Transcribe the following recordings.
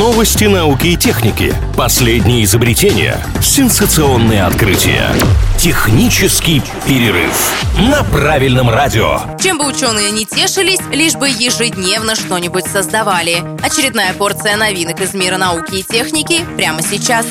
Новости науки и техники. Последние изобретения. Сенсационные открытия. Технический перерыв на правильном радио. Чем бы ученые не тешились, лишь бы ежедневно что-нибудь создавали. Очередная порция новинок из мира науки и техники прямо сейчас.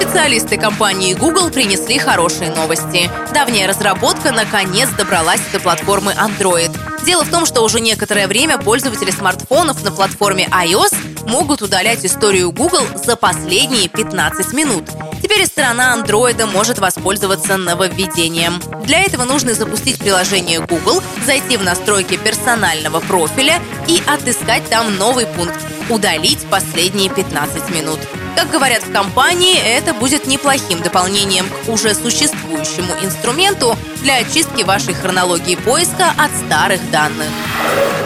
Специалисты компании Google принесли хорошие новости. Давняя разработка наконец добралась до платформы Android. Дело в том, что уже некоторое время пользователи смартфонов на платформе iOS могут удалять историю Google за последние 15 минут. Теперь сторона андроида может воспользоваться нововведением. Для этого нужно запустить приложение Google, зайти в настройки персонального профиля и отыскать там новый пункт «Удалить последние 15 минут». Как говорят в компании, это будет неплохим дополнением к уже существующему инструменту для очистки вашей хронологии поиска от старых данных.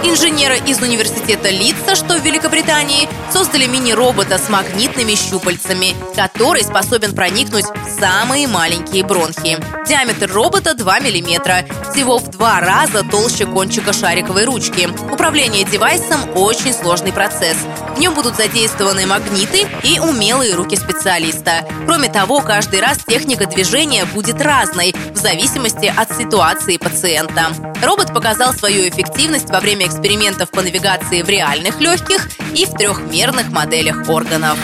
Инженеры из университета Литца, что в Великобритании, создали мини-робота с магнитными щупальцами, который способен проникнуть в самые маленькие бронхи. Диаметр робота 2 мм, всего в два раза толще кончика шариковой ручки. Управление девайсом – очень сложный процесс. В нем будут задействованы магниты и умелые руки специалиста. Кроме того, каждый раз техника движения будет разной в зависимости от ситуации пациента. Робот показал свою эффективность во время экспериментов по навигации в реальных легких и в трехмерных моделях органов.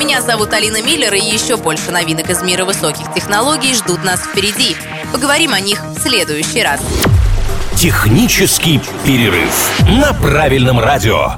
Меня зовут Алина Миллер, и еще больше новинок из мира высоких технологий ждут нас впереди. Поговорим о них в следующий раз. Технический перерыв на правильном радио.